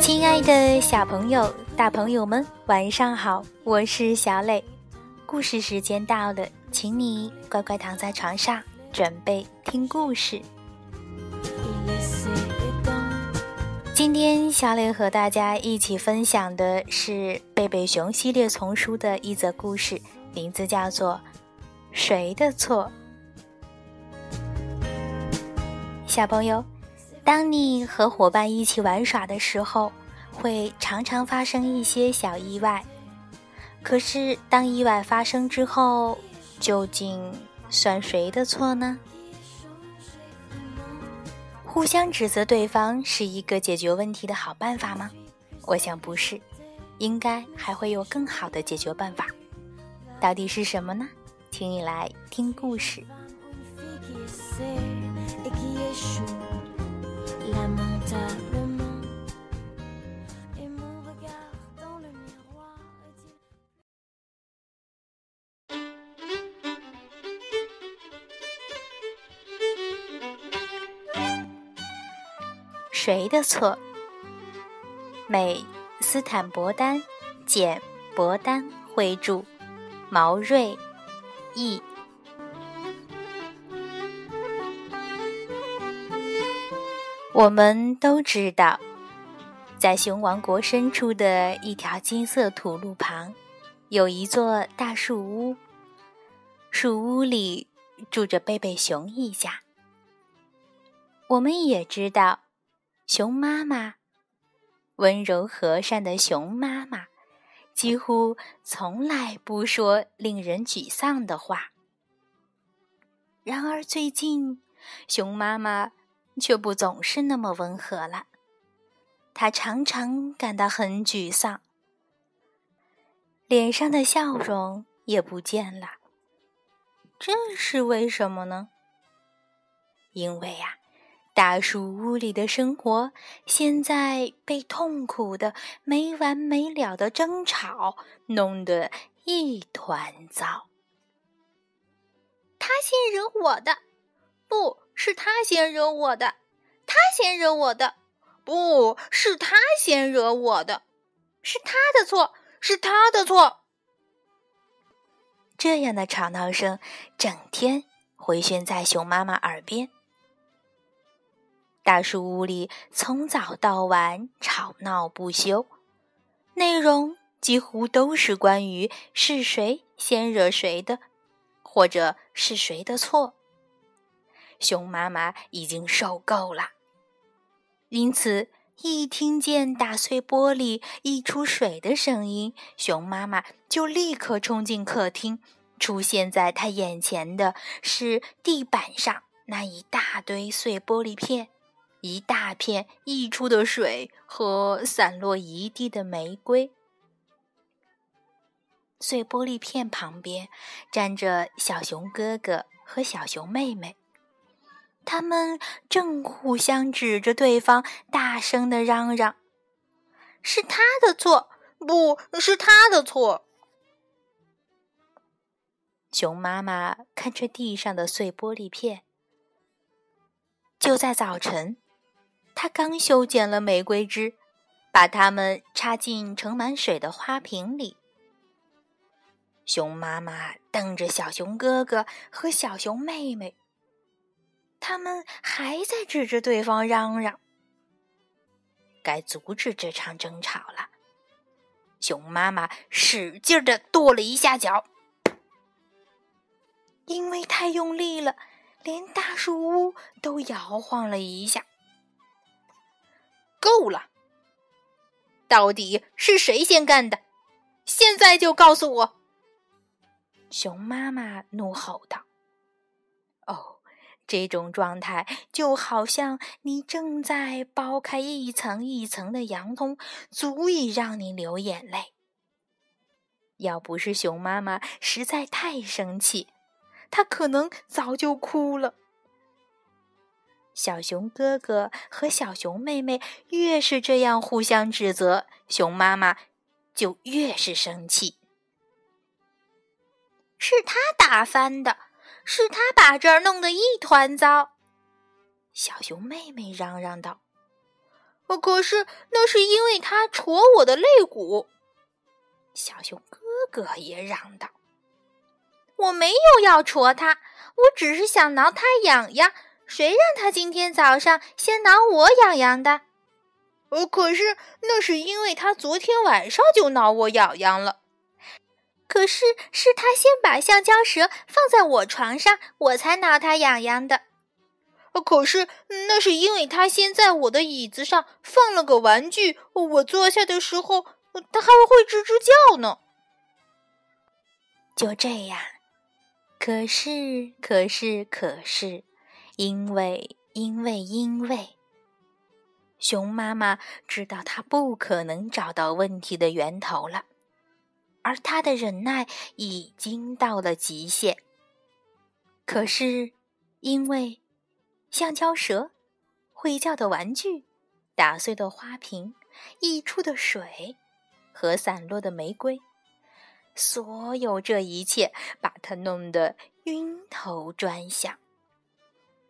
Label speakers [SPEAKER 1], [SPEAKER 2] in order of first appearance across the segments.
[SPEAKER 1] 亲爱的小朋友、大朋友们，晚上好！我是小磊，故事时间到了，请你乖乖躺在床上，准备听故事。今天小磊和大家一起分享的是贝贝熊系列丛书的一则故事，名字叫做《谁的错》。小朋友。当你和伙伴一起玩耍的时候，会常常发生一些小意外。可是，当意外发生之后，究竟算谁的错呢？互相指责对方是一个解决问题的好办法吗？我想不是，应该还会有更好的解决办法。到底是什么呢？请你来听故事。谁的错？美斯坦伯丹，简伯丹绘著，毛瑞译。我们都知道，在熊王国深处的一条金色土路旁，有一座大树屋。树屋里住着贝贝熊一家。我们也知道。熊妈妈，温柔和善的熊妈妈，几乎从来不说令人沮丧的话。然而最近，熊妈妈却不总是那么温和了。他常常感到很沮丧，脸上的笑容也不见了。这是为什么呢？因为呀。大树屋里的生活现在被痛苦的、没完没了的争吵弄得一团糟。
[SPEAKER 2] 他先惹我的，不是他先惹我的，他先惹我的，不是他先惹我的，是他的错，是他的错。
[SPEAKER 1] 这样的吵闹声整天回旋在熊妈妈耳边。大树屋里从早到晚吵闹不休，内容几乎都是关于是谁先惹谁的，或者是谁的错。熊妈妈已经受够了，因此一听见打碎玻璃、溢出水的声音，熊妈妈就立刻冲进客厅。出现在她眼前的是地板上那一大堆碎玻璃片。一大片溢出的水和散落一地的玫瑰，碎玻璃片旁边站着小熊哥哥和小熊妹妹，他们正互相指着对方，大声的嚷嚷：“
[SPEAKER 2] 是他的错，不是他的错。”
[SPEAKER 1] 熊妈妈看着地上的碎玻璃片，就在早晨。他刚修剪了玫瑰枝，把它们插进盛满水的花瓶里。熊妈妈瞪着小熊哥哥和小熊妹妹，他们还在指着对方嚷嚷。该阻止这场争吵了。熊妈妈使劲的跺了一下脚，因为太用力了，连大树屋都摇晃了一下。
[SPEAKER 2] 够了！到底是谁先干的？现在就告诉我！
[SPEAKER 1] 熊妈妈怒吼道：“哦，这种状态就好像你正在剥开一层一层的洋葱，足以让你流眼泪。要不是熊妈妈实在太生气，她可能早就哭了。”小熊哥哥和小熊妹妹越是这样互相指责，熊妈妈就越是生气。
[SPEAKER 2] 是他打翻的，是他把这儿弄得一团糟。
[SPEAKER 1] 小熊妹妹嚷嚷道：“
[SPEAKER 2] 可是那是因为他戳我的肋骨。
[SPEAKER 1] 小熊哥哥也嚷道：“
[SPEAKER 2] 我没有要戳他，我只是想挠他痒痒。谁让他今天早上先挠我痒痒的？呃，可是那是因为他昨天晚上就挠我痒痒了。可是是他先把橡胶蛇放在我床上，我才挠他痒痒的。可是那是因为他先在我的椅子上放了个玩具，我坐下的时候。”它还会吱吱叫呢。
[SPEAKER 1] 就这样，可是，可是，可是，因为，因为，因为，熊妈妈知道它不可能找到问题的源头了，而他的忍耐已经到了极限。可是，因为橡胶蛇、会叫的玩具、打碎的花瓶、溢出的水。和散落的玫瑰，所有这一切把他弄得晕头转向。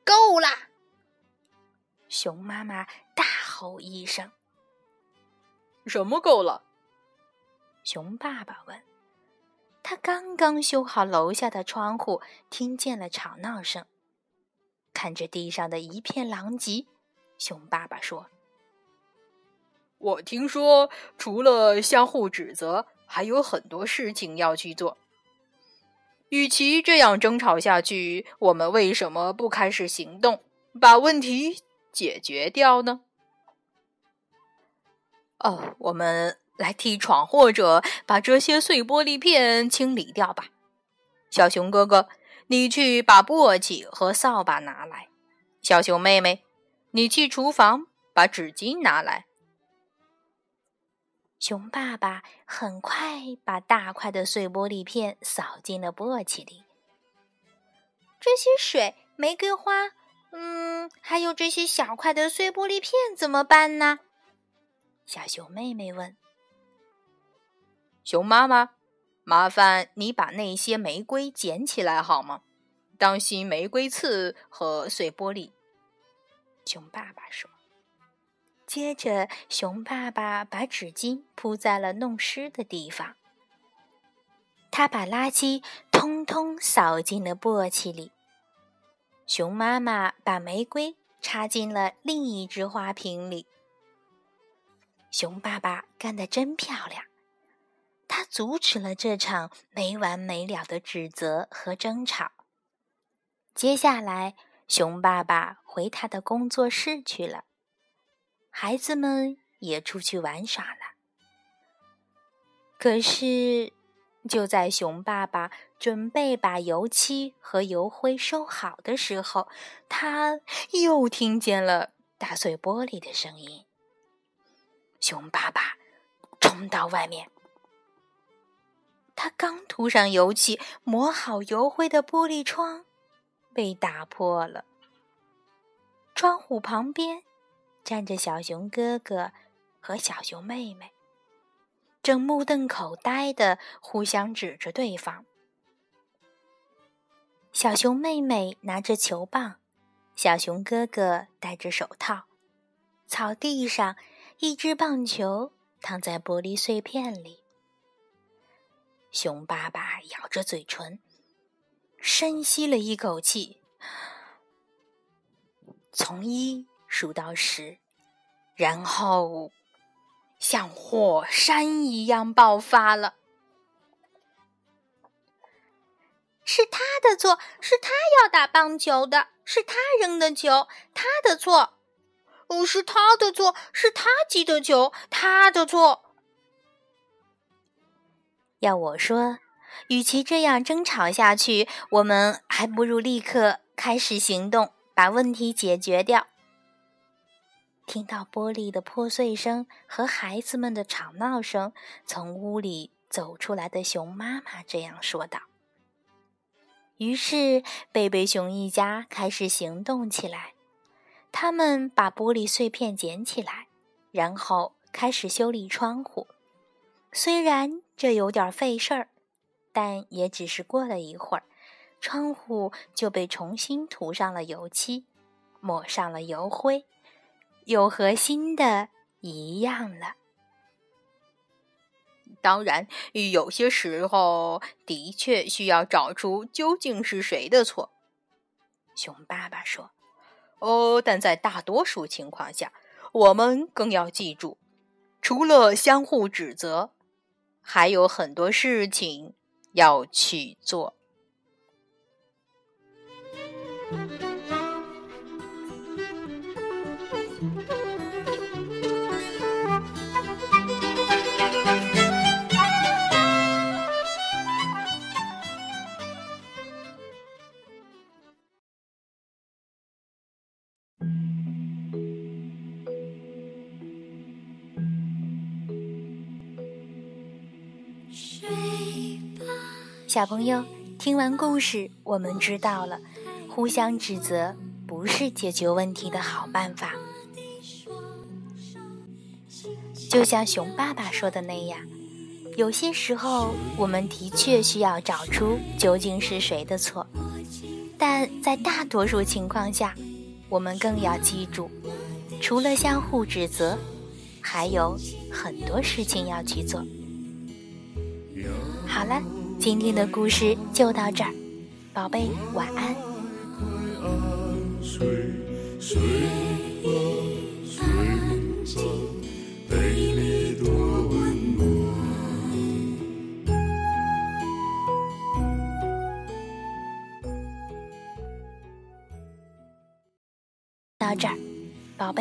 [SPEAKER 2] 够啦！
[SPEAKER 1] 熊妈妈大吼一声：“
[SPEAKER 3] 什么够了？”
[SPEAKER 1] 熊爸爸问。他刚刚修好楼下的窗户，听见了吵闹声，看着地上的一片狼藉，熊爸爸说。
[SPEAKER 3] 我听说，除了相互指责，还有很多事情要去做。与其这样争吵下去，我们为什么不开始行动，把问题解决掉呢？
[SPEAKER 1] 哦，我们来踢闯，或者把这些碎玻璃片清理掉吧。小熊哥哥，你去把簸箕和扫把拿来；小熊妹妹，你去厨房把纸巾拿来。熊爸爸很快把大块的碎玻璃片扫进了簸箕里。
[SPEAKER 2] 这些水、玫瑰花，嗯，还有这些小块的碎玻璃片怎么办呢？
[SPEAKER 1] 小熊妹妹问。
[SPEAKER 3] 熊妈妈，麻烦你把那些玫瑰捡起来好吗？当心玫瑰刺和碎玻璃。
[SPEAKER 1] 熊爸爸说。接着，熊爸爸把纸巾铺在了弄湿的地方。他把垃圾通通扫进了簸箕里。熊妈妈把玫瑰插进了另一只花瓶里。熊爸爸干得真漂亮，阻止了这场没完没了的指责和争吵。接下来，熊爸爸回他的工作室去了。孩子们也出去玩耍了。可是，就在熊爸爸准备把油漆和油灰收好的时候，他又听见了打碎玻璃的声音。熊爸爸冲到外面，他刚涂上油漆、抹好油灰的玻璃窗被打破了，窗户旁边。站着小熊哥哥和小熊妹妹，正目瞪口呆的互相指着对方。小熊妹妹拿着球棒，小熊哥哥戴着手套。草地上，一只棒球躺在玻璃碎片里。熊爸爸咬着嘴唇，深吸了一口气，从一。数到十，然后像火山一样爆发了。
[SPEAKER 2] 是他的错，是他要打棒球的，是他扔的球，他的错。哦，是他的错，是他击的球，他的错。
[SPEAKER 1] 要我说，与其这样争吵下去，我们还不如立刻开始行动，把问题解决掉。听到玻璃的破碎声和孩子们的吵闹声，从屋里走出来的熊妈妈这样说道。于是，贝贝熊一家开始行动起来。他们把玻璃碎片捡起来，然后开始修理窗户。虽然这有点费事儿，但也只是过了一会儿，窗户就被重新涂上了油漆，抹上了油灰。又和新的一样了。
[SPEAKER 3] 当然，有些时候的确需要找出究竟是谁的错。熊爸爸说：“哦，但在大多数情况下，我们更要记住，除了相互指责，还有很多事情要去做。”
[SPEAKER 1] 小朋友，听完故事，我们知道了，互相指责不是解决问题的好办法。就像熊爸爸说的那样，有些时候我们的确需要找出究竟是谁的错，但在大多数情况下，我们更要记住，除了相互指责，还有很多事情要去做。好了。今天的故事就到这儿，宝贝，晚安。到这儿，宝贝。